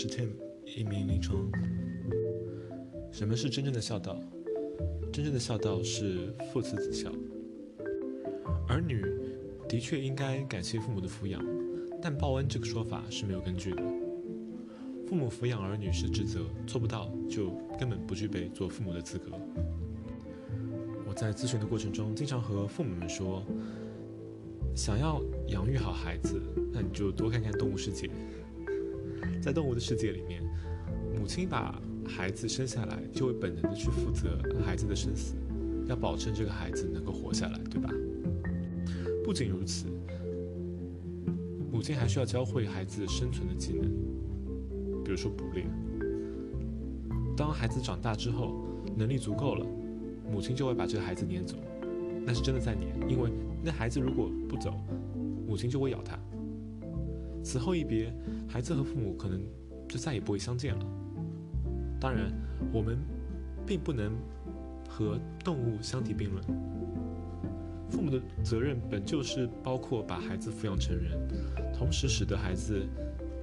是 Tim，一名临床。什么是真正的孝道？真正的孝道是父慈子孝。儿女的确应该感谢父母的抚养，但报恩这个说法是没有根据的。父母抚养儿女是职责，做不到就根本不具备做父母的资格。我在咨询的过程中，经常和父母们说，想要养育好孩子，那你就多看看动物世界。在动物的世界里面，母亲把孩子生下来，就会本能的去负责孩子的生死，要保证这个孩子能够活下来，对吧？不仅如此，母亲还需要教会孩子生存的技能，比如说捕猎。当孩子长大之后，能力足够了，母亲就会把这个孩子撵走，那是真的在撵，因为那孩子如果不走，母亲就会咬他。此后一别，孩子和父母可能就再也不会相见了。当然，我们并不能和动物相提并论。父母的责任本就是包括把孩子抚养成人，同时使得孩子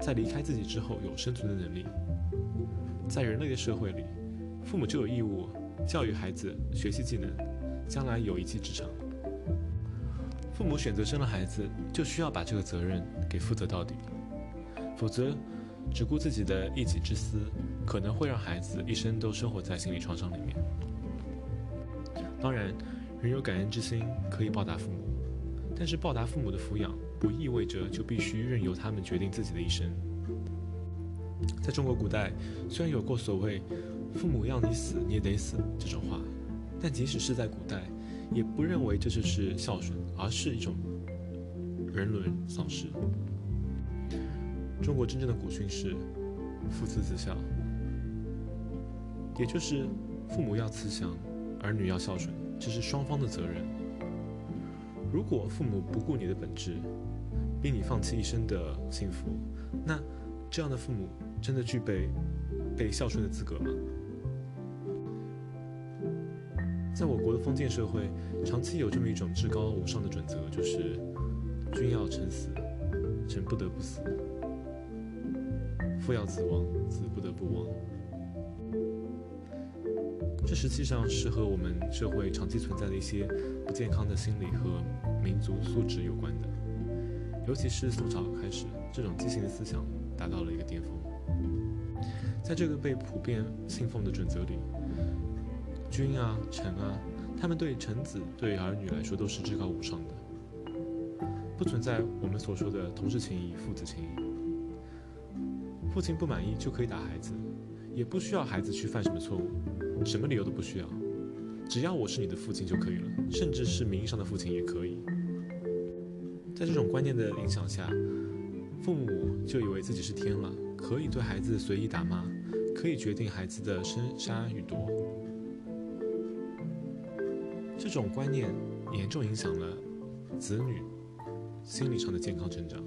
在离开自己之后有生存的能力。在人类的社会里，父母就有义务教育孩子学习技能，将来有一技之长。父母选择生了孩子，就需要把这个责任给负责到底，否则只顾自己的一己之私，可能会让孩子一生都生活在心理创伤里面。当然，人有感恩之心，可以报答父母，但是报答父母的抚养，不意味着就必须任由他们决定自己的一生。在中国古代，虽然有过所谓“父母要你死，你也得死”这种话，但即使是在古代。也不认为这就是孝顺，而是一种人伦丧失。中国真正的古训是父慈子孝，也就是父母要慈祥，儿女要孝顺，这是双方的责任。如果父母不顾你的本质，逼你放弃一生的幸福，那这样的父母真的具备被孝顺的资格吗？在我国的封建社会，长期有这么一种至高无上的准则，就是君要臣死，臣不得不死；父要子亡，子不得不亡。这实际上是和我们社会长期存在的一些不健康的心理和民族素质有关的。尤其是宋朝开始，这种畸形的思想达到了一个巅峰。在这个被普遍信奉的准则里。君啊，臣啊，他们对臣子、对儿女来说都是至高无上的，不存在我们所说的同事情谊、父子情谊。父亲不满意就可以打孩子，也不需要孩子去犯什么错误，什么理由都不需要，只要我是你的父亲就可以了，甚至是名义上的父亲也可以。在这种观念的影响下，父母就以为自己是天了，可以对孩子随意打骂，可以决定孩子的生杀予夺。这种观念严重影响了子女心理上的健康成长，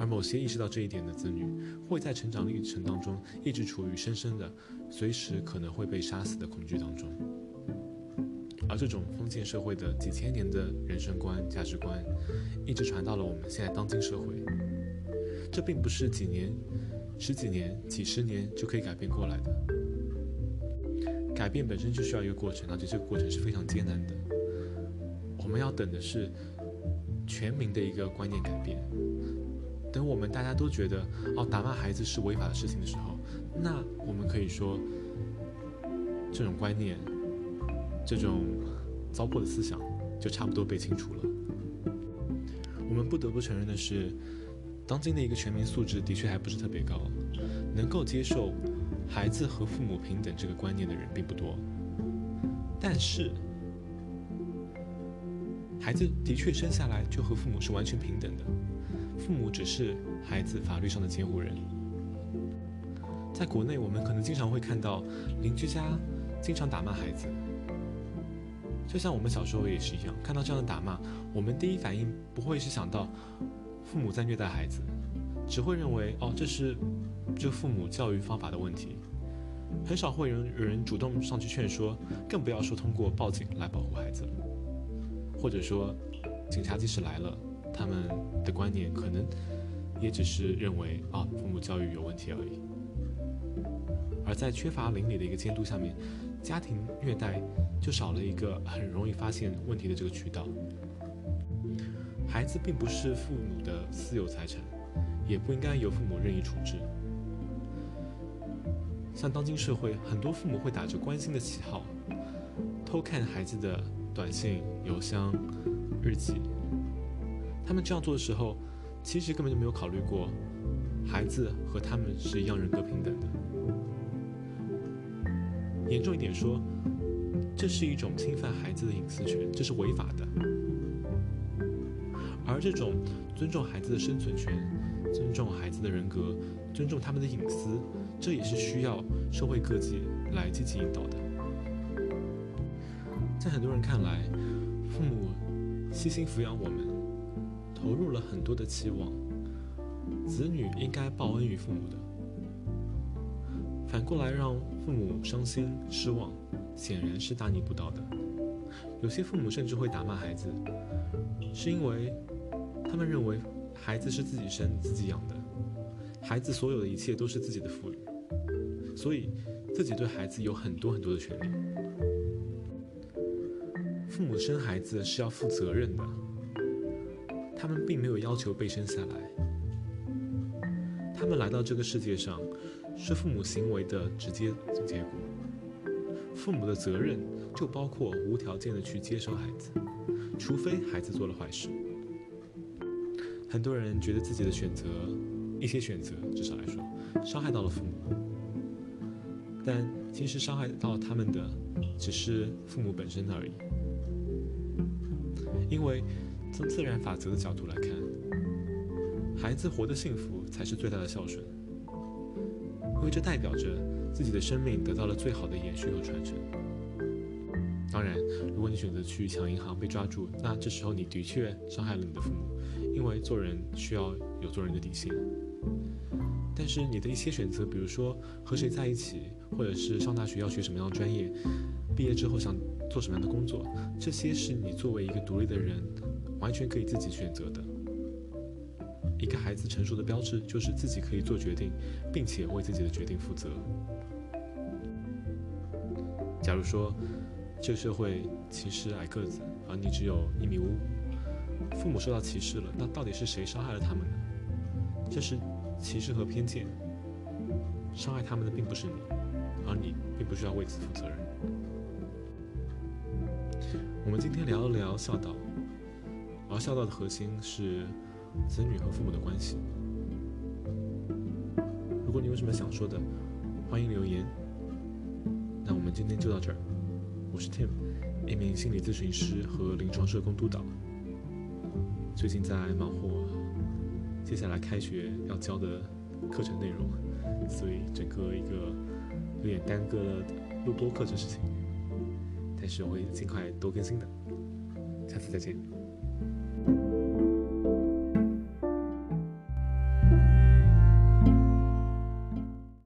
而某些意识到这一点的子女，会在成长历程当中一直处于深深的、随时可能会被杀死的恐惧当中。而这种封建社会的几千年的人生观、价值观，一直传到了我们现在当今社会。这并不是几年、十几年、几十年就可以改变过来的。改变本身就需要一个过程，而且这个过程是非常艰难的。我们要等的是全民的一个观念改变。等我们大家都觉得哦，打骂孩子是违法的事情的时候，那我们可以说，这种观念、这种糟粕的思想就差不多被清除了。我们不得不承认的是，当今的一个全民素质的确还不是特别高，能够接受。孩子和父母平等这个观念的人并不多，但是孩子的确生下来就和父母是完全平等的，父母只是孩子法律上的监护人。在国内，我们可能经常会看到邻居家经常打骂孩子，就像我们小时候也是一样，看到这样的打骂，我们第一反应不会是想到父母在虐待孩子，只会认为哦，这是。这父母教育方法的问题，很少会有有人主动上去劝说，更不要说通过报警来保护孩子。或者说，警察即使来了，他们的观念可能也只是认为啊，父母教育有问题而已。而在缺乏邻里的一个监督下面，家庭虐待就少了一个很容易发现问题的这个渠道。孩子并不是父母的私有财产，也不应该由父母任意处置。像当今社会，很多父母会打着关心的旗号，偷看孩子的短信、邮箱、日记。他们这样做的时候，其实根本就没有考虑过，孩子和他们是一样人格平等的。严重一点说，这是一种侵犯孩子的隐私权，这是违法的。而这种尊重孩子的生存权、尊重孩子的人格、尊重他们的隐私，这也是需要社会各界来积极引导的。在很多人看来，父母悉心抚养我们。投入了很多的期望，子女应该报恩于父母的。反过来让父母伤心失望，显然是大逆不道的。有些父母甚至会打骂孩子，是因为他们认为孩子是自己生自己养的，孩子所有的一切都是自己的赋予，所以自己对孩子有很多很多的权利。父母生孩子是要负责任的。他们并没有要求被生下来，他们来到这个世界上，是父母行为的直接结果。父母的责任就包括无条件的去接收孩子，除非孩子做了坏事。很多人觉得自己的选择，一些选择至少来说，伤害到了父母，但其实伤害到他们的，只是父母本身而已，因为。从自然法则的角度来看，孩子活得幸福才是最大的孝顺，因为这代表着自己的生命得到了最好的延续和传承。当然，如果你选择去抢银行被抓住，那这时候你的确伤害了你的父母，因为做人需要有做人的底线。但是你的一些选择，比如说和谁在一起，或者是上大学要学什么样的专业，毕业之后想做什么样的工作，这些是你作为一个独立的人。完全可以自己选择的。一个孩子成熟的标志就是自己可以做决定，并且为自己的决定负责。假如说这个社会歧视矮个子，而你只有一米五，父母受到歧视了，那到底是谁伤害了他们呢？这是歧视和偏见，伤害他们的并不是你，而你并不需要为此负责任。我们今天聊一聊孝道。而孝道的核心是子女和父母的关系。如果你有什么想说的，欢迎留言。那我们今天就到这儿。我是 Tim，一名心理咨询师和临床社工督导。最近在忙活接下来开学要教的课程内容，所以整个一个有点耽搁了录播课这事情。但是我会尽快多更新的。下次再见。